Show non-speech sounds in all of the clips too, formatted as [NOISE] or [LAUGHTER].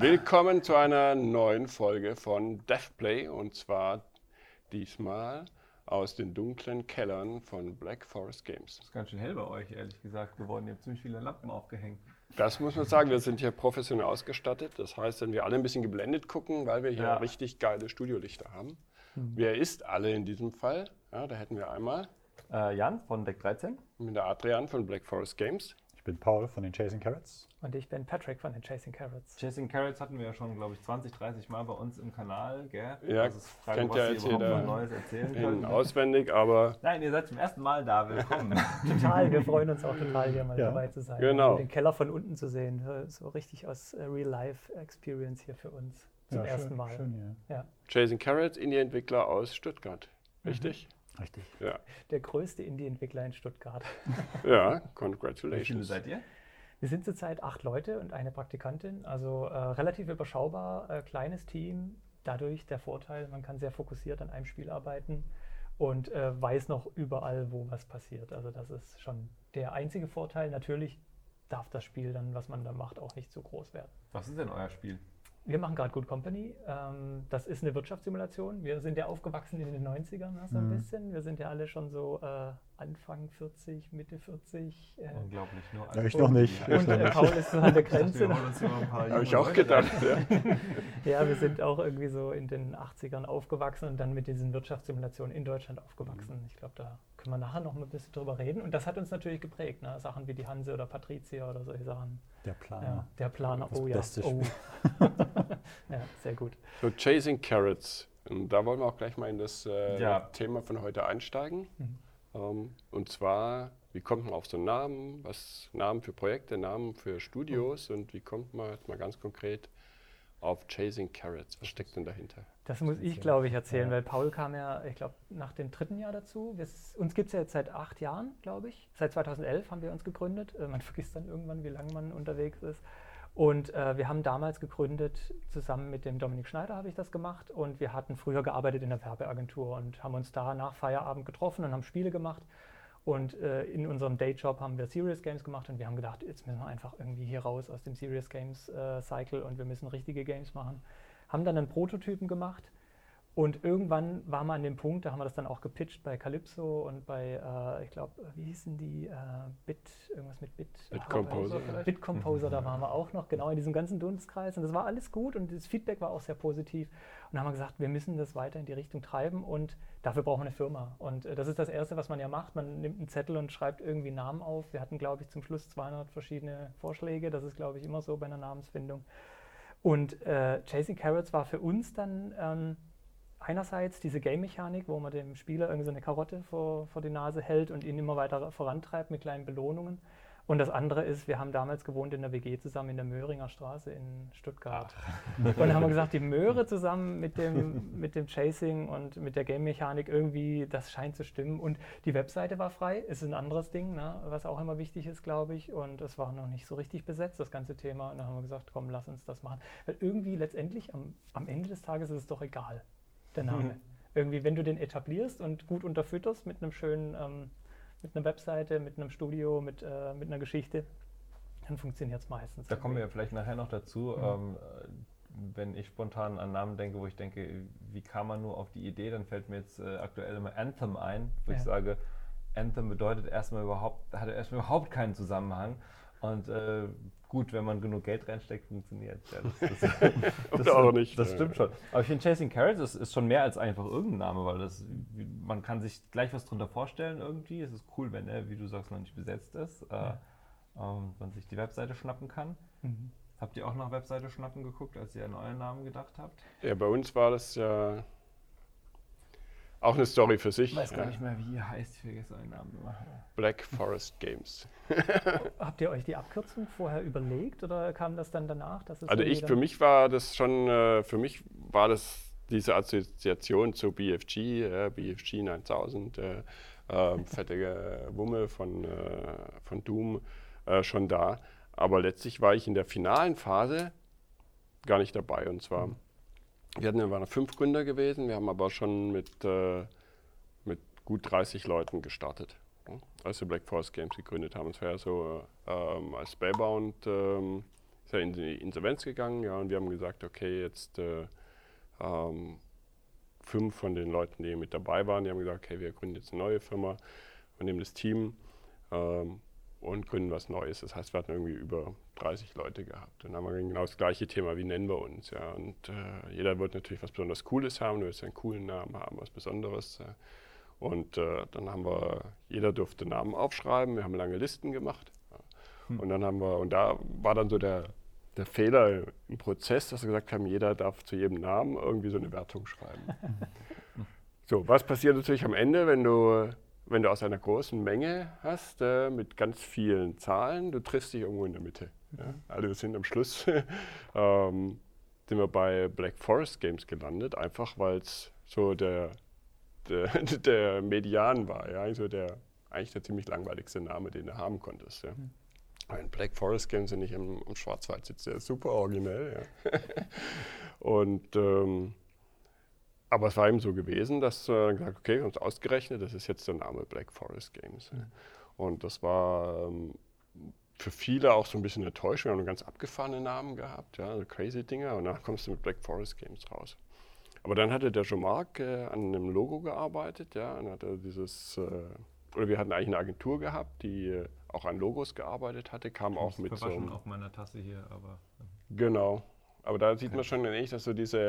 Willkommen zu einer neuen Folge von Deathplay und zwar diesmal aus den dunklen Kellern von Black Forest Games. Das ist ganz schön hell bei euch, ehrlich gesagt, geworden. Ihr habt ziemlich viele Lampen aufgehängt. Das muss man sagen, wir sind hier professionell ausgestattet. Das heißt, wenn wir alle ein bisschen geblendet gucken, weil wir hier Ja. richtig geile Studiolichter haben. Wer ist alle in diesem Fall? Ja, da hätten wir einmal Äh, Jan von Deck 13. mit der Adrian von Black Forest Games. Ich bin Paul von den Chasing Carrots. Und ich bin Patrick von den Chasing Carrots. Chasing Carrots hatten wir ja schon, glaube ich, 20, 30 Mal bei uns im Kanal, gell? Ja, Das ist Frage, kennt was ja jetzt überhaupt jeder mal Neues erzählen könnt. auswendig, aber Nein, ihr seid zum ersten Mal da. Willkommen. [LAUGHS] Total, wir freuen uns auch total, hier mal Ja. dabei zu sein. Genau. Und Den Keller von unten zu sehen. So richtig aus äh, Real-Life-Experience hier für uns. Zum Ja, ersten schön, Mal. Schön, Ja. Chasing Carrots, Indie-Entwickler aus Stuttgart. Richtig? ja. Richtig. Ja. Der größte Indie-Entwickler in Stuttgart. [LAUGHS] Ja, Wie viele congratulations. seid ihr? Wir sind zurzeit acht Leute und eine Praktikantin, also äh, relativ überschaubar, äh, kleines Team. Dadurch der Vorteil, man kann sehr fokussiert an einem Spiel arbeiten und äh, weiß noch überall, wo was passiert. Also das ist schon der einzige Vorteil. Natürlich darf das Spiel dann, was man da macht, auch nicht zu groß werden. Was ist denn euer Spiel? Wir machen gerade Good Company. Ähm, das ist eine Wirtschaftssimulation. Wir sind ja aufgewachsen in den 90ern ne, so ein Mhm. bisschen. Wir sind ja alle schon so äh, Anfang 40, Mitte 40. Äh, Unglaublich. Nur Ja, ich noch nicht. Ich und äh. Paul ist so an der Grenze. Habe ich auch gedacht, ja. [LAUGHS] Ja, wir sind auch irgendwie so in den 80ern aufgewachsen und dann mit diesen Wirtschaftssimulationen in Deutschland aufgewachsen. Ich glaube, da können wir nachher noch ein bisschen drüber reden. Und das hat uns natürlich geprägt. Ne? Sachen wie die Hanse oder Patricia oder solche Sachen. Der Planer. Ja, der Planer, Das oh ja. beste Oh. [LAUGHS] ja, sehr gut. So, Chasing Carrots. Und da wollen wir auch gleich mal in das äh, Ja. Thema von heute einsteigen. Mhm. Ähm, und zwar, wie kommt man auf so einen Namen? Was Namen für Projekte, Namen für Studios und wie kommt man jetzt mal ganz konkret auf Chasing Carrots? Was steckt denn dahinter? Das muss ich, glaube ich, erzählen, Ja. weil Paul kam ja, ich glaube, nach dem dritten Jahr dazu. Wir, uns gibt es ja jetzt seit acht Jahren, glaube ich. Seit 2011 haben wir uns gegründet. Äh, man [LAUGHS] vergisst dann irgendwann, wie lange man unterwegs ist. Und äh, wir haben damals gegründet, zusammen mit dem Dominik Schneider habe ich das gemacht. Und wir hatten früher gearbeitet in der Werbeagentur und haben uns da nach Feierabend getroffen und haben Spiele gemacht. Und äh, in unserem Dayjob haben wir Serious Games gemacht und wir haben gedacht, jetzt müssen wir einfach irgendwie hier raus aus dem Serious Games äh, Cycle und wir müssen richtige Games machen. Haben dann einen Prototypen gemacht und irgendwann war man an dem Punkt, da haben wir das dann auch gepitcht bei Calypso und bei, äh, ich glaube, wie hießen die, äh, Bit, irgendwas mit Bit. Bit Composer vielleicht? Bit Composer, da waren wir auch noch, genau in diesem ganzen Dunstkreis. Und das war alles gut und das Feedback war auch sehr positiv. Und dann haben wir gesagt, wir müssen das weiter in die Richtung treiben und dafür brauchen wir eine Firma. Und äh, das ist das Erste, was man ja macht. Man nimmt einen Zettel und schreibt irgendwie Namen auf. Wir hatten, glaube ich, zum Schluss 200 verschiedene Vorschläge. Das ist, glaube ich, immer so bei einer Namensfindung. Und äh, Chasing Carrots war für uns dann ähm, einerseits diese Game-Mechanik, wo man dem Spieler irgendwie so eine Karotte vor, vor die Nase hält und ihn immer weiter vorantreibt mit kleinen Belohnungen. Und das andere ist, wir haben damals gewohnt in der WG zusammen in der Möhringer Straße in Stuttgart. Und dann haben wir gesagt, die [LAUGHS] Möhre zusammen mit dem, mit dem Chasing und mit der Game-Mechanik irgendwie, das scheint zu stimmen. Und die Webseite war frei, ist ein anderes Ding, ne, was auch immer wichtig ist, glaube ich. Und es war noch nicht so richtig besetzt, das ganze Thema. Und dann haben wir gesagt, komm, lass uns das machen. Weil irgendwie letztendlich am, am Ende des Tages ist es doch egal, der Name. Mhm. Irgendwie, wenn du den etablierst und gut unterfütterst mit einem schönen, ähm, mit einer Webseite, mit einem Studio, mit, äh, mit einer Geschichte, dann funktioniert es meistens. Da kommen wir ja irgendwie. vielleicht nachher noch dazu. Mhm. Ähm, äh, wenn ich spontan an Namen denke, wo ich denke, wie kam man nur auf die Idee, dann fällt mir jetzt äh, aktuell immer Anthem ein, wo ich Ja. sage, Anthem bedeutet erstmal überhaupt, hat erstmal [LAUGHS] überhaupt keinen Zusammenhang. Und äh, gut, wenn man genug Geld reinsteckt, funktioniert ja, das. das, [LAUGHS] das Oder auch nicht. Das stimmt schon. Aber ich finde Chasing Carrots ist, ist schon mehr als einfach irgendein Name, weil das, man kann sich gleich was drunter vorstellen irgendwie. Es ist cool, wenn er, wie du sagst, noch nicht besetzt ist. Äh, Ja. ähm, man sich die Webseite schnappen kann. Mhm. Habt ihr auch nach Webseite schnappen geguckt, als ihr an euren Namen gedacht habt? Ja, bei uns war das ja auch eine Story für sich. Ich weiß gar ja. nicht mehr, wie ihr heißt. Ich vergesse euren Namen immer. Black Forest Games. [LAUGHS] Habt ihr euch die Abkürzung vorher überlegt oder kam das dann danach? dass es Also ich, für mich war das schon, äh, für mich war das diese Assoziation zu BFG, äh, BFG 9000, äh, äh, [LAUGHS] fette äh, Wumme von, äh, von Doom äh, schon da. Aber letztlich war ich in der finalen Phase gar nicht dabei. Und zwar, wir hatten, wir waren fünf Gründer gewesen, wir haben aber schon mit, äh, mit gut 30 Leuten gestartet, ne? als wir Black Forest Games gegründet haben. Es war ja so, äh, ähm, als Spellbound ähm, ist ja in die Insolvenz gegangen, ja, und wir haben gesagt, okay, jetzt äh, ähm, fünf von den Leuten, die mit dabei waren, die haben gesagt, okay, wir gründen jetzt eine neue Firma und nehmen das Team ähm, und gründen was Neues. Das heißt, wir hatten irgendwie über 30 Leute gehabt. Dann haben wir genau das gleiche Thema, wie nennen wir uns. Ja. Und äh, jeder wird natürlich was besonders Cooles haben, du willst einen coolen Namen haben, was Besonderes. Äh. Und äh, dann haben wir, jeder durfte Namen aufschreiben, wir haben lange Listen gemacht. Ja. Hm. Und dann haben wir, und da war dann so der, der Fehler im Prozess, dass wir gesagt haben, jeder darf zu jedem Namen irgendwie so eine Wertung schreiben. [LAUGHS] so, was passiert natürlich am Ende, wenn du wenn du aus einer großen Menge hast, äh, mit ganz vielen Zahlen, du triffst dich irgendwo in der Mitte. Ja? Mhm. Also wir sind am Schluss [LAUGHS] ähm, sind wir bei Black Forest Games gelandet, einfach weil es so der, der, [LAUGHS] der, Median war, ja? also der, eigentlich der ziemlich langweiligste Name, den du haben konntest. Ja? Mhm. Ein Black Forest Games sind nicht im, im Schwarzwald sitzt, der ist super originell. Ja? [LAUGHS] Und ähm, aber es war eben so gewesen, dass äh, gesagt, okay, wir haben es ausgerechnet, das ist jetzt der Name Black Forest Games. Mhm. Und das war ähm, für viele auch so ein bisschen enttäuscht. Wir haben einen ganz abgefahrenen Namen gehabt, ja, so crazy Dinger. Und dann kommst du mit Black Forest Games raus. Aber dann hatte der Jean-Marc äh, an einem Logo gearbeitet, ja, und hatte dieses, äh, oder wir hatten eigentlich eine Agentur gehabt, die äh, auch an Logos gearbeitet hatte, kam auch mit so auf meiner Tasse hier, aber genau. Aber da sieht man schon ähnlich, dass so diese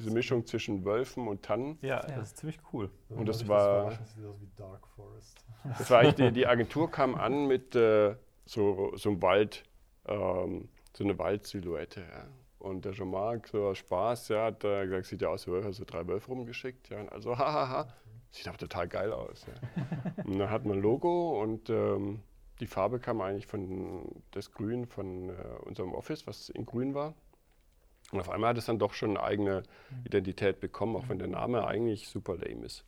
diese Mischung zwischen Wölfen und Tannen. Ja, ja. das ist ziemlich cool. Und das war, das wie Dark Forest. [LAUGHS] Das war eigentlich die, die Agentur kam an mit äh, so, so einem Wald, ähm, so eine Waldsilhouette. Ja. Und der Jean-Marc, so aus Spaß, ja, hat äh, gesagt, sieht ja aus wie Wölfe, so drei Wölfe rumgeschickt. Ja, und also, [LAUGHS] hahaha, sieht aber total geil aus. Ja. [LAUGHS] und dann hat man ein Logo und ähm, die Farbe kam eigentlich von das Grün von äh, unserem Office, was in Grün war. Und auf einmal hat es dann doch schon eine eigene mhm. Identität bekommen, auch wenn der Name eigentlich super lame ist.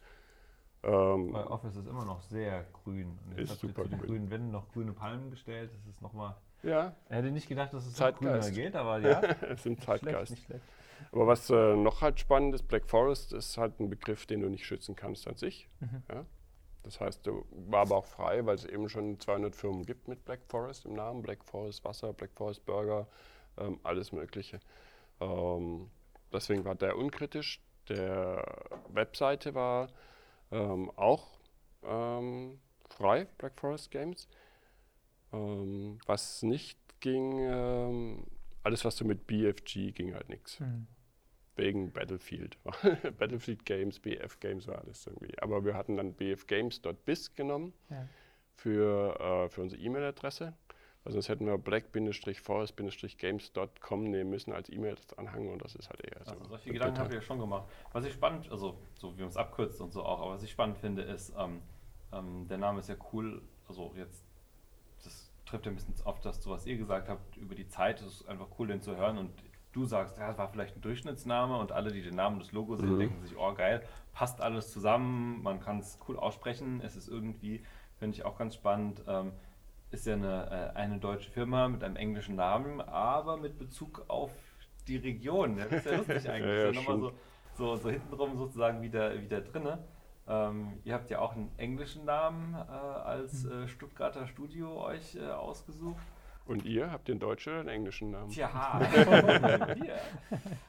Ähm, Weil Office ist immer noch sehr grün. Und jetzt ist super zu den grün. grünen Wänden noch grüne Palmen gestellt. Das ist nochmal. Ja. Er hätte nicht gedacht, dass es noch grüner geht, aber [LAUGHS] ja. es sind Zeitgeist. Nicht schlecht, nicht schlecht. Aber was äh, noch halt spannend ist, Black Forest ist halt ein Begriff, den du nicht schützen kannst an sich. Mhm. Ja? Das heißt, du war aber auch frei, weil es eben schon 200 Firmen gibt mit Black Forest im Namen. Black Forest Wasser, Black Forest Burger, ähm, alles Mögliche. Ähm, deswegen war der unkritisch. Der Webseite war ähm, auch ähm, frei, Black Forest Games. Ähm, was nicht ging, ähm, alles was so mit BFG ging halt nichts. Mhm. Wegen Battlefield. [LAUGHS] Battlefield Games, BF Games war alles irgendwie. Aber wir hatten dann bfgames.biz genommen ja. für, äh, für unsere E-Mail-Adresse. Also sonst hätten wir black-forest-games.com nehmen müssen als E-Mail-Anhang und das ist halt eher so. Also solche Gedanken habe ich ja schon gemacht. Was ich spannend, also so wie man es abkürzt und so auch, aber was ich spannend finde, ist, ähm, ähm, der Name ist ja cool, also jetzt, das trifft ja ein bisschen auf das, was ihr gesagt habt, über die Zeit, es ist einfach cool, den zu hören und du sagst, ja, das war vielleicht ein Durchschnittsname und alle, die den Namen des Logos sehen, mhm. denken sich, oh geil, passt alles zusammen, man kann es cool aussprechen, es ist irgendwie, finde ich auch ganz spannend, ähm, ist ja eine, äh, eine deutsche Firma mit einem englischen Namen, aber mit Bezug auf die Region. Das ist ja lustig eigentlich. [LAUGHS] ja, ja, ja nochmal so, so, so hintenrum sozusagen wieder, wieder drinne. Ähm, ihr habt ja auch einen englischen Namen äh, als äh, Stuttgarter Studio euch äh, ausgesucht. Und ihr habt den deutschen oder den englischen Namen? Tja, [LAUGHS] wir,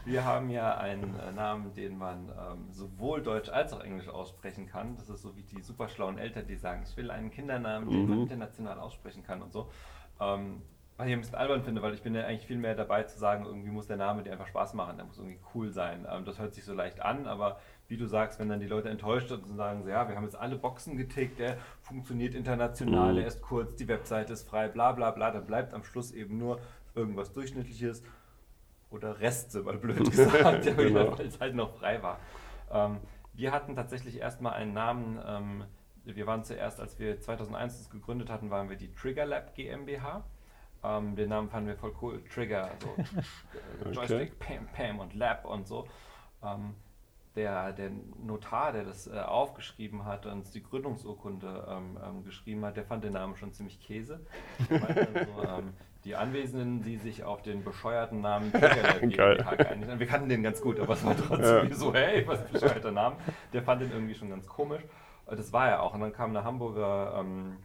wir haben ja einen äh, Namen, den man ähm, sowohl deutsch als auch englisch aussprechen kann. Das ist so wie die superschlauen Eltern, die sagen, ich will einen Kindernamen, den mhm. man international aussprechen kann und so. Ähm, was ich ein bisschen albern finde, weil ich bin ja eigentlich viel mehr dabei zu sagen, irgendwie muss der Name dir einfach Spaß machen, der muss irgendwie cool sein. Ähm, das hört sich so leicht an, aber wie du sagst, wenn dann die Leute enttäuscht sind und sagen, ja, wir haben jetzt alle Boxen getickt, der funktioniert international, mhm. er ist kurz, die Webseite ist frei, bla bla bla, dann bleibt am Schluss eben nur irgendwas Durchschnittliches oder Reste, mal blöd [LAUGHS] gesagt, genau. weil es halt noch frei war. Ähm, wir hatten tatsächlich erstmal einen Namen, ähm, wir waren zuerst, als wir 2001 uns gegründet hatten, waren wir die Trigger Lab GmbH. Ähm, den Namen fanden wir voll cool, Trigger, also [LAUGHS] okay. Joystick, Pam, Pam und Lab und so. Ähm, der, der Notar, der das äh, aufgeschrieben hat und uns die Gründungsurkunde ähm, ähm, geschrieben hat, der fand den Namen schon ziemlich Käse. [LAUGHS] so, ähm, die Anwesenden, die sich auf den bescheuerten Namen [LAUGHS] geeinigt Wir kannten den ganz gut, aber es war trotzdem ja. so, hey, was ein bescheuerter Name. Der fand den irgendwie schon ganz komisch. Das war er auch. Und dann kam eine Hamburger ähm,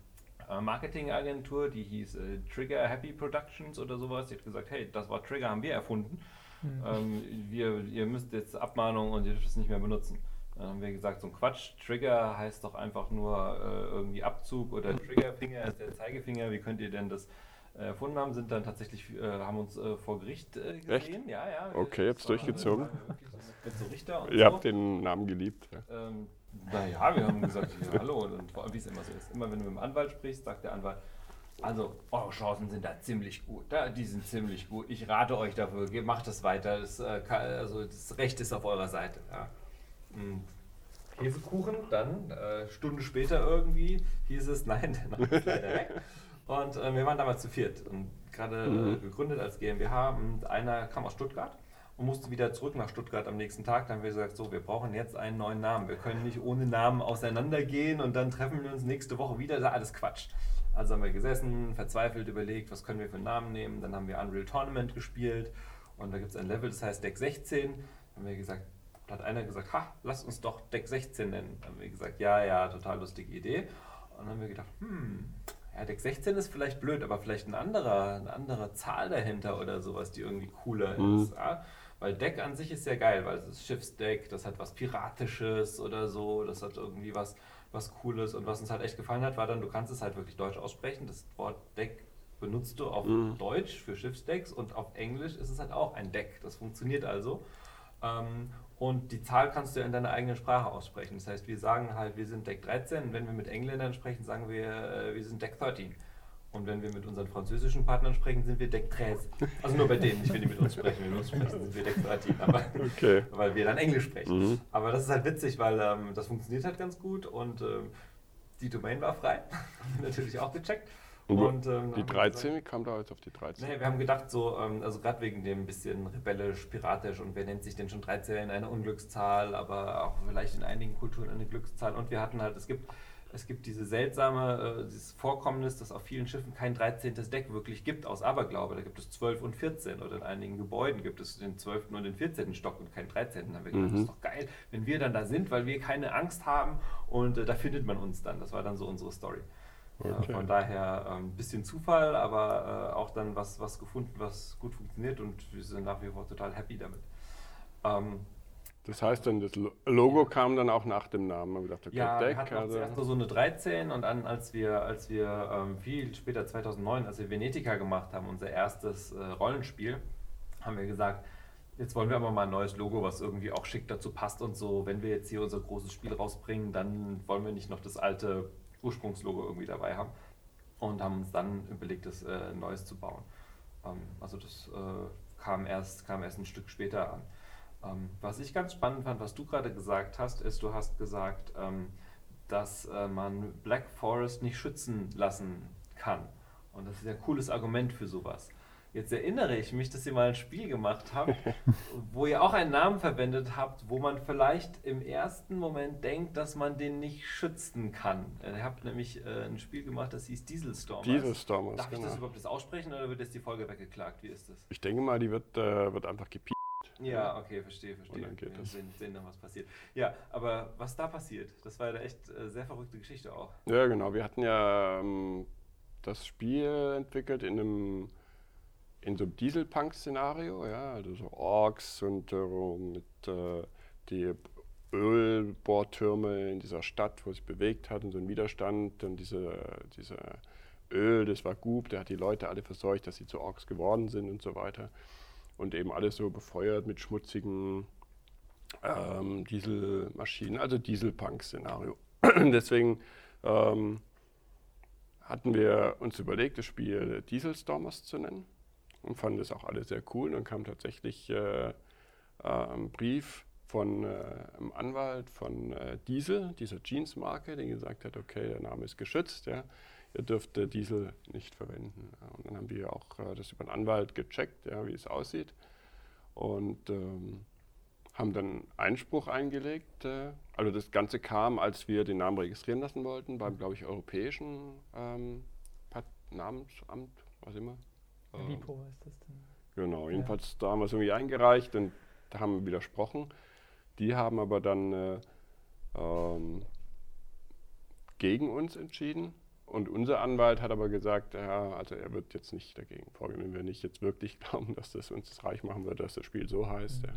äh, Marketingagentur, die hieß äh, Trigger Happy Productions oder sowas. Die hat gesagt, hey, das Wort Trigger haben wir erfunden. Mhm. Ähm, wir, ihr müsst jetzt Abmahnung und ihr dürft es nicht mehr benutzen. Dann haben wir gesagt, so ein Quatsch, Trigger heißt doch einfach nur äh, irgendwie Abzug oder Triggerfinger ist der Zeigefinger. Wie könnt ihr denn das äh, erfunden haben? Sind dann tatsächlich, äh, haben uns äh, vor Gericht äh, gesehen. Echt? Ja, ja. Okay, habt's Das war- durchgezogen. so Mit so Richter und Ihr so. habt den Namen geliebt. Ja. Ähm, naja, wir haben gesagt, ja, hallo. Und vor allem, wie es immer so ist. Immer wenn du mit dem Anwalt sprichst, sagt der Anwalt, also eure Chancen sind da ziemlich gut. Da, die sind ziemlich gut. Ich rate euch dafür, macht das weiter. Das, äh, kann, also das Recht ist auf eurer Seite. Ja. Hefekuchen, dann äh, Stunde später irgendwie hieß es, [LAUGHS] nein, der Name ist leider weg. Und äh, wir waren damals zu viert und gerade äh, Mhm. gegründet als GmbH und einer kam aus Stuttgart und musste wieder zurück nach Stuttgart am nächsten Tag. Dann haben wir gesagt, so, wir brauchen jetzt einen neuen Namen. Wir können nicht ohne Namen auseinandergehen und dann treffen wir uns nächste Woche wieder. Das ist alles Quatsch. Also haben wir gesessen, verzweifelt überlegt, was können wir für einen Namen nehmen. Dann haben wir Unreal Tournament gespielt und da gibt es ein Level, das heißt Deck 16. Dann haben wir gesagt, da hat einer gesagt, ha, lass uns doch Deck 16 nennen. Dann haben wir gesagt, ja, ja, total lustige Idee. Und dann haben wir gedacht, hm, ja, Deck 16 ist vielleicht blöd, aber vielleicht ein anderer, eine andere Zahl dahinter oder sowas, die irgendwie cooler Mhm. ist. Ja? Weil Deck an sich ist sehr geil, weil es ist Schiffsdeck, das hat was Piratisches oder so, das hat irgendwie was, was Cooles. Und was uns halt echt gefallen hat, war dann, du kannst es halt wirklich deutsch aussprechen. Das Wort Deck benutzt du auf Mhm. Deutsch für Schiffsdecks und auf Englisch ist es halt auch ein Deck. Das funktioniert also. Ähm, und die Zahl kannst du in deiner eigenen Sprache aussprechen. Das heißt, wir sagen halt, wir sind Deck 13 und wenn wir mit Engländern sprechen, sagen wir, äh, wir sind Deck 13. Und wenn wir mit unseren französischen Partnern sprechen, sind wir Deck 13. Also nur bei denen, nicht wenn die mit uns sprechen. Wenn wir mit uns sprechen, sind wir Deck 13. Aber Okay. weil wir dann Englisch sprechen. Mhm. Aber das ist halt witzig, weil ähm, das funktioniert halt ganz gut und ähm, die Domain war frei. [LAUGHS] Natürlich auch gecheckt. Und ähm, Die haben wir 13, wie kam da jetzt auf die 13? Nee, wir haben gedacht, so, ähm, also gerade wegen dem bisschen rebellisch, piratisch und wer nennt sich denn schon 13 eine Unglückszahl, aber auch vielleicht in einigen Kulturen eine Glückszahl. Und wir hatten halt, es gibt, es gibt diese seltsame, äh, dieses Vorkommnis, dass auf vielen Schiffen kein 13. Deck wirklich gibt aus Aberglaube. Da gibt es 12 und 14 oder in einigen Gebäuden gibt es den 12. und den 14. Stock und keinen 13. Da haben wir gedacht, Mhm. das ist doch geil, wenn wir dann da sind, weil wir keine Angst haben und äh, da findet man uns dann. Das war dann so unsere Story. Okay. Äh, von daher ein ähm, bisschen Zufall, aber äh, auch dann was, was gefunden, was gut funktioniert und wir sind nach wie vor total happy damit. Ähm, Das heißt dann, das Lo- Logo kam dann auch nach dem Namen. Man gedacht, okay, ja, wir Deck. hatten auch Also, zuerst nur so eine 13 und dann, als wir, als wir ähm, viel später, 2009, als wir Venetica gemacht haben, unser erstes äh, Rollenspiel, haben wir gesagt, jetzt wollen wir aber mal ein neues Logo, was irgendwie auch schick dazu passt und so. Wenn wir jetzt hier unser großes Spiel rausbringen, dann wollen wir nicht noch das alte Ursprungslogo irgendwie dabei haben und haben uns dann überlegt, das äh, Neues zu bauen. Ähm, also das äh, kam, erst, kam erst ein Stück später an. Ähm, was ich ganz spannend fand, was du gerade gesagt hast, ist, du hast gesagt, ähm, dass äh, man Black Forest nicht schützen lassen kann. Und das ist ja ein cooles Argument für sowas. Jetzt erinnere ich mich, dass ihr mal ein Spiel gemacht habt, [LAUGHS] wo ihr auch einen Namen verwendet habt, wo man vielleicht im ersten Moment denkt, dass man den nicht schützen kann. Ihr habt nämlich äh, ein Spiel gemacht, das hieß Dieselstormers. Dieselstormers, Darf ich genau. das überhaupt das aussprechen oder wird jetzt die Folge weggeklagt? Wie ist das? Ich denke mal, die wird, äh, wird einfach gepiept. Ja, okay, verstehe, verstehe. Und dann geht Wir das. sehen, sehen dann, was passiert. Ja, aber was da passiert, das war ja echt äh, sehr verrückte Geschichte auch. Ja, genau. Wir hatten ja ähm, das Spiel entwickelt in einem in so einem Dieselpunk-Szenario, ja, also so Orks und äh, mit äh, die Ölbohrtürme in dieser Stadt, wo sich bewegt hat und so ein Widerstand und diese, diese Öl, das war Goop, der hat die Leute alle verseucht, dass sie zu Orks geworden sind und so weiter. Und eben alles so befeuert mit schmutzigen ähm, Dieselmaschinen, also Dieselpunk-Szenario. [CLEARS THROAT] Deswegen ähm, hatten wir uns überlegt, das Spiel Dieselstormers zu nennen und fanden das auch alle sehr cool. Dann kam tatsächlich äh, äh, ein Brief von äh, einem Anwalt von äh, Diesel, dieser Jeans-Marke, der gesagt hat, okay, der Name ist geschützt, ja, ihr dürft Diesel nicht verwenden. Ja, Und dann haben wir auch äh, das über einen Anwalt gecheckt, ja, wie es aussieht. Und ähm, haben dann Einspruch eingelegt. Äh, also das Ganze kam, als wir den Namen registrieren lassen wollten, beim, glaube ich, europäischen ähm, Namensamt, was immer. Ähm, Lipo ist das dann. Genau, jedenfalls da haben wir es irgendwie eingereicht und da haben wir widersprochen. Die haben aber dann äh, ähm, gegen uns entschieden und unser Anwalt hat aber gesagt, ja, also er wird jetzt nicht dagegen vorgehen, wenn wir nicht jetzt wirklich [LAUGHS] glauben, dass das uns das reich machen wird, dass das Spiel so heißt. Mhm.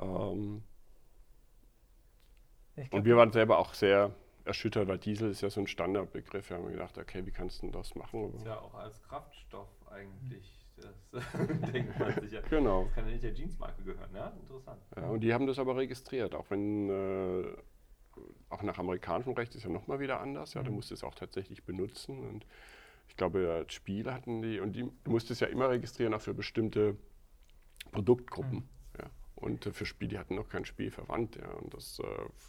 Ja. Ähm, glaub, und wir waren selber auch sehr erschüttert, weil Diesel ist ja so ein Standardbegriff. Wir haben gedacht, okay, wie kannst du denn das machen? Ist ja auch als Kraftstoff eigentlich. Das denkt man sich ja. Genau. Das kann ja nicht der Jeansmarke gehören, ja? Interessant. Ja, und die haben das aber registriert, auch wenn äh, auch nach amerikanischem Recht ist ja nochmal wieder anders. Ja, du Mhm. musst es auch tatsächlich benutzen. Und ich glaube, als Spiel hatten die, und die, du musst es ja immer registrieren, auch für bestimmte Produktgruppen. Mhm. Ja. Und äh, für Spiele, die hatten noch kein Spiel verwandt. Ja. Und das, äh,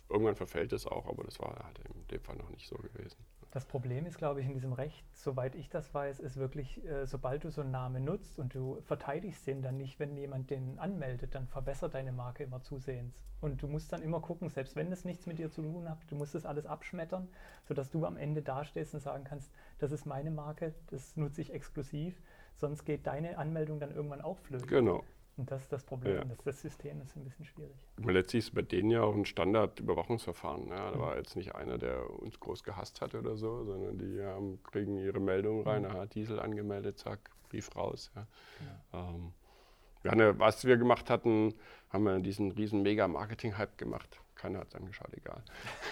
irgendwann verfällt es auch, aber das war halt in dem Fall noch nicht so gewesen. Das Problem ist, glaube ich, in diesem Recht, soweit ich das weiß, ist wirklich, äh, sobald du so einen Namen nutzt und du verteidigst den dann nicht, wenn jemand den anmeldet, dann verbessert deine Marke immer zusehends. Und du musst dann immer gucken, selbst wenn es nichts mit dir zu tun hat, du musst das alles abschmettern, sodass du am Ende dastehst und sagen kannst, das ist meine Marke, das nutze ich exklusiv, sonst geht deine Anmeldung dann irgendwann auch flöten. Genau. Und das ist das Problem, Ja. das, das System ist ein bisschen schwierig. Meine, letztlich ist bei denen ja auch ein Standardüberwachungsverfahren. Ja. Da Mhm. war jetzt nicht einer, der uns groß gehasst hat oder so, sondern die haben, kriegen ihre Meldungen rein, Mhm. aha, Diesel angemeldet, zack, Brief raus. Ja. Genau. Ähm, wir ja, was wir gemacht hatten, haben wir diesen riesen Mega-Marketing-Hype gemacht. Keiner hat es angeschaut, egal.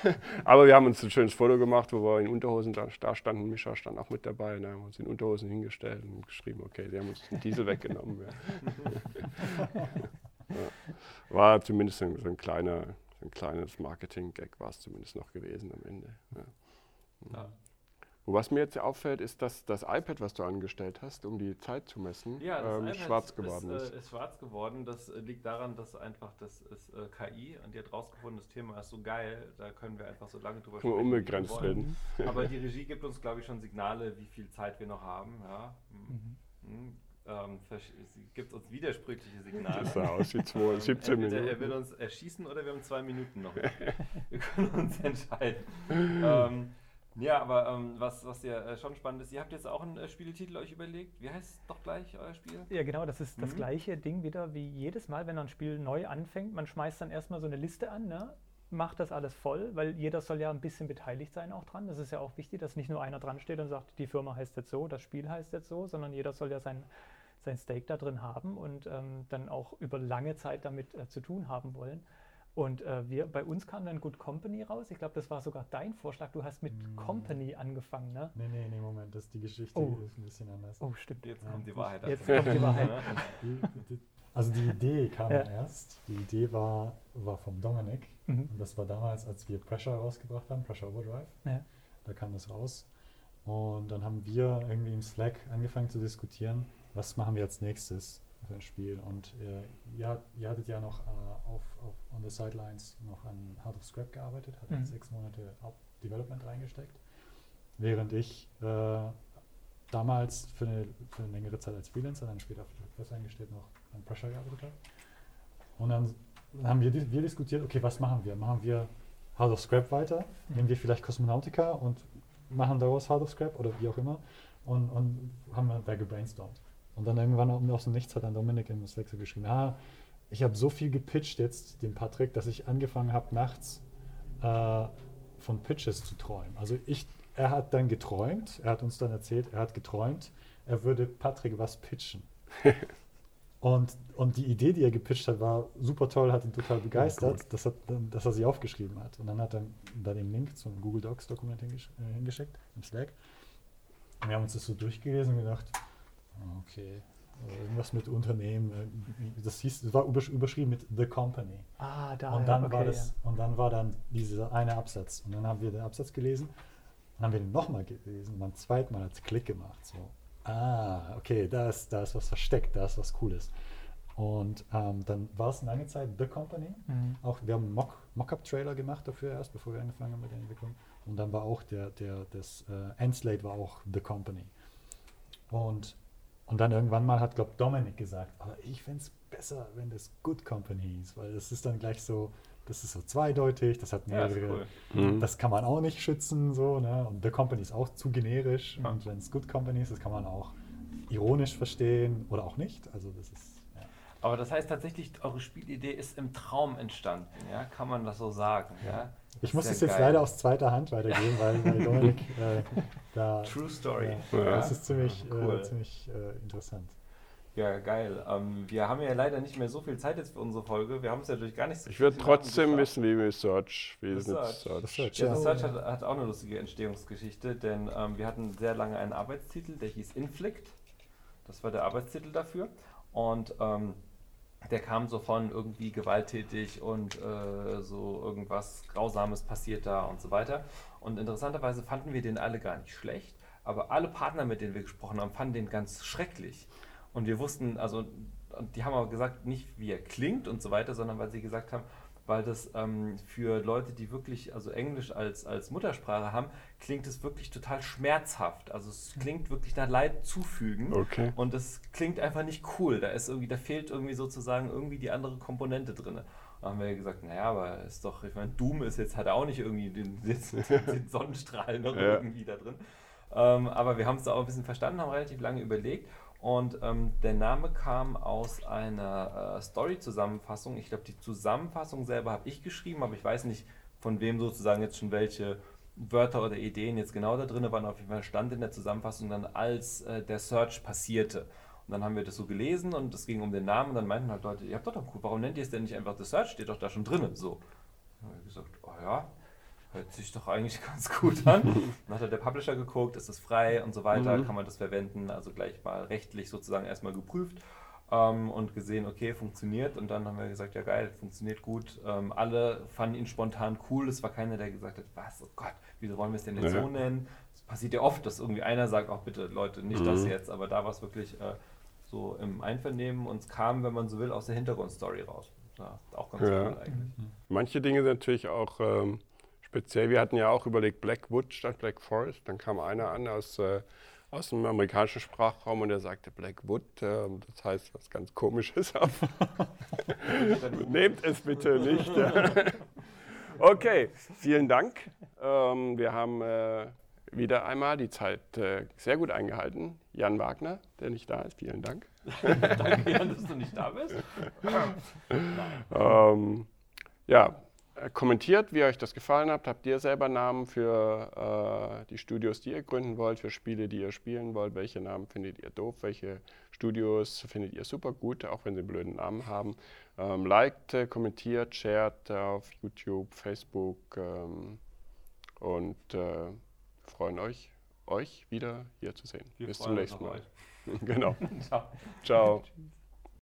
[LAUGHS] Aber wir haben uns ein schönes Foto gemacht, wo wir in Unterhosen da, da standen. Mischa stand auch mit dabei. Da haben wir uns in Unterhosen hingestellt und geschrieben, okay, sie haben uns den Diesel weggenommen. Ja. [LAUGHS] ja. War zumindest so ein, so ein kleiner, so ein kleines Marketing-Gag war es zumindest noch gewesen am Ende. Ja. Ja. Wo was mir jetzt auffällt, ist, dass das iPad, was du angestellt hast, um die Zeit zu messen, Ja, das ähm, iPad schwarz geworden ist. Ist, äh, ist schwarz geworden. Das äh, liegt daran, dass einfach das ist äh, KI und die hat rausgefunden, das Thema ist so geil, da können wir einfach so lange drüber wir unbegrenzt wollen. reden. [LAUGHS] Aber die [LAUGHS] Regie gibt uns, glaube ich, schon Signale, wie viel Zeit wir noch haben. Ja. Mhm. Hm. Ähm, versch- sie gibt uns widersprüchliche Signale. Das sah aus wie zwei, Ähm, 17 entweder Minuten. Er will uns erschießen oder wir haben zwei Minuten noch. [LAUGHS] wir können uns entscheiden. ähm, ja, aber ähm, was, was ja äh, schon spannend ist, ihr habt jetzt auch einen äh, Spieletitel euch überlegt. Wie heißt doch gleich euer Spiel? Ja, genau, das ist das Mhm. gleiche Ding wieder wie jedes Mal, wenn ein Spiel neu anfängt. Man schmeißt dann erstmal so eine Liste an, ne? macht das alles voll, weil jeder soll ja ein bisschen beteiligt sein auch dran. Das ist ja auch wichtig, dass nicht nur einer dran steht und sagt, die Firma heißt jetzt so, das Spiel heißt jetzt so, sondern jeder soll ja sein, sein Stake da drin haben und ähm, dann auch über lange Zeit damit äh, zu tun haben wollen. Und äh, wir, bei uns kam dann Good Company raus. Ich glaube, das war sogar dein Vorschlag. Du hast mit Mm. Company angefangen, ne? Nee, nee, nee, Moment, das, die Geschichte Oh. ist ein bisschen anders. Oh, stimmt. Jetzt Ja, kommt die Wahrheit. Jetzt kommt die Wahrheit. [LAUGHS] Also die Idee kam Ja. erst. Die Idee war, war vom Dominik. Mhm. Und das war damals, als wir Pressure rausgebracht haben, Pressure Overdrive. Ja. Da kam das raus. Und dann haben wir irgendwie im Slack angefangen zu diskutieren, was machen wir als nächstes ein Spiel. Und äh, ihr, ihr hattet ja noch äh, auf, auf on the sidelines noch an Heart of Scrap gearbeitet, hattet Mhm. sechs Monate Development reingesteckt. Während ich äh, damals für eine, für eine längere Zeit als Freelancer, dann später fest eingestellt noch an Pressure gearbeitet habe. Und dann haben wir, wir diskutiert, okay, was machen wir? Machen wir Heart of Scrap weiter? Nehmen wir vielleicht Cosmonautica und machen daraus Heart of Scrap oder wie auch immer? Und, und haben wir da gebrainstormt. Und dann irgendwann aus dem Nichts hat dann Dominik im Slack so geschrieben, ah, ich habe so viel gepitcht jetzt, dem Patrick, dass ich angefangen habe, nachts äh, von Pitches zu träumen. Also ich, er hat dann geträumt, er hat uns dann erzählt, er hat geträumt, er würde Patrick was pitchen. [LAUGHS] und, und die Idee, die er gepitcht hat, war super toll, hat ihn total begeistert, dass, er, dass er sie aufgeschrieben hat. Und dann hat er da den Link zum Google Docs Dokument äh, hingeschickt, im Slack. Und wir haben uns das so durchgelesen und gedacht, okay, irgendwas mit Unternehmen, äh, das hieß, das war übersch überschrieben mit The Company. Ah, da. Und dann, okay, war das, und dann war dann dieser eine Absatz. Und dann haben wir den Absatz gelesen. Dann haben wir den nochmal gelesen. Und beim zweiten Mal hat es Klick gemacht. So, ah, okay, da ist, da ist was versteckt, da ist was Cooles. Und ähm, dann war es lange Zeit The Company. ja. Mhm. Auch, wir haben einen Mock- Mockup-Trailer gemacht dafür erst, bevor wir angefangen haben mit der Entwicklung. Und dann war auch der, der das äh, Endslate war auch The Company. Und, und dann irgendwann mal hat, glaube Dominik gesagt, aber ich fände es besser, wenn das Good Company hieß, weil das ist dann gleich so, das ist so zweideutig, das hat Ja, mehrere, cool. Mhm. das kann man auch nicht schützen, so, ne? Und The Company ist auch zu generisch. Ja. Und wenn es Good Company ist, das kann man auch ironisch verstehen oder auch nicht. Also das ist, ja. Aber das heißt tatsächlich, eure Spielidee ist im Traum entstanden, ja? Kann man das so sagen, ja? Ich muss es jetzt geil. leider aus zweiter Hand weitergeben, weil, weil [LAUGHS] Dominik äh, da. True Story. Ja, Ja. Das ist ziemlich, Cool. äh, ziemlich äh, interessant. Ja, geil. Ähm, wir haben ja leider nicht mehr so viel Zeit jetzt für unsere Folge. Wir haben es ja durch gar nicht so Ich würde trotzdem wissen, wie wir Search, wie mit Search. Search. Search. Ja, Search hat, hat auch eine lustige Entstehungsgeschichte, denn ähm, wir hatten sehr lange einen Arbeitstitel, der hieß Inflict. Das war der Arbeitstitel dafür. Und ähm, der kam so von irgendwie gewalttätig und äh, so irgendwas Grausames passiert da und so weiter. Und interessanterweise fanden wir den alle gar nicht schlecht, aber alle Partner, mit denen wir gesprochen haben, fanden den ganz schrecklich. Und wir wussten, also, die haben aber gesagt, nicht wie er klingt und so weiter, sondern weil sie gesagt haben, weil das ähm, für Leute, die wirklich also Englisch als, als Muttersprache haben, klingt es wirklich total schmerzhaft. Also es klingt wirklich nach Leid zufügen. Okay. Und das klingt einfach nicht cool. Da ist irgendwie, da fehlt irgendwie sozusagen irgendwie die andere Komponente drin. Da haben wir gesagt, naja, aber ist doch, ich meine, Doom ist jetzt, hat er auch nicht irgendwie den, [LAUGHS] den, den Sonnenstrahl noch Ja. irgendwie da drin. Ähm, aber wir haben es da auch ein bisschen verstanden, haben relativ lange überlegt. Und ähm, der Name kam aus einer äh, Story-Zusammenfassung. Ich glaube, die Zusammenfassung selber habe ich geschrieben, aber ich weiß nicht, von wem sozusagen jetzt schon welche Wörter oder Ideen jetzt genau da drin waren. Auf jeden Fall stand in der Zusammenfassung dann, als äh, der Search passierte. Und dann haben wir das so gelesen und es ging um den Namen. Und dann meinten halt Leute, ihr habt doch doch cool, warum nennt ihr es denn nicht einfach The Search? Steht doch da schon drin. So. Dann habe ich gesagt, oh ja, hört sich doch eigentlich [LAUGHS] ganz gut an. Dann hat halt der Publisher geguckt, ist es frei und so weiter, Mhm. kann man das verwenden, also gleich mal rechtlich sozusagen erstmal geprüft ähm, und gesehen, okay, funktioniert. Und dann haben wir gesagt, ja geil, funktioniert gut. Ähm, alle fanden ihn spontan cool. Es war keiner, der gesagt hat, was, oh Gott, wieso wollen wir es denn jetzt Ja. so nennen? Es passiert ja oft, dass irgendwie einer sagt, auch bitte Leute, nicht das Mhm. jetzt, aber da war es wirklich äh, so im Einvernehmen und es kam, wenn man so will, aus der Hintergrundstory raus. Ja, auch ganz Ja. cool eigentlich. Manche Dinge sind natürlich auch ähm, speziell. Wir hatten ja auch überlegt Blackwood statt Black Forest. Dann kam einer an aus, äh, aus dem amerikanischen Sprachraum und der sagte Blackwood. ähm, das heißt was ganz Komisches. [LAUGHS] Nehmt es bitte nicht. [LAUGHS] Okay, vielen Dank. Ähm, wir haben äh, wieder einmal die Zeit äh, sehr gut eingehalten. Jan Wagner, der nicht da ist, vielen Dank. [LAUGHS] Danke, Jan, dass du nicht da bist. Ähm, ja, äh, kommentiert, wie euch das gefallen hat. Habt ihr selber Namen für äh, die Studios, die ihr gründen wollt, für Spiele, die ihr spielen wollt? Welche Namen findet ihr doof? Welche Studios findet ihr super gut, auch wenn sie einen blöden Namen haben? Ähm, liked, äh, kommentiert, shared auf YouTube, Facebook ähm, und äh, freuen euch, euch wieder hier zu sehen. Wir Bis zum nächsten Mal. [LAUGHS] genau. [LAUGHS] Ciao. Ciao.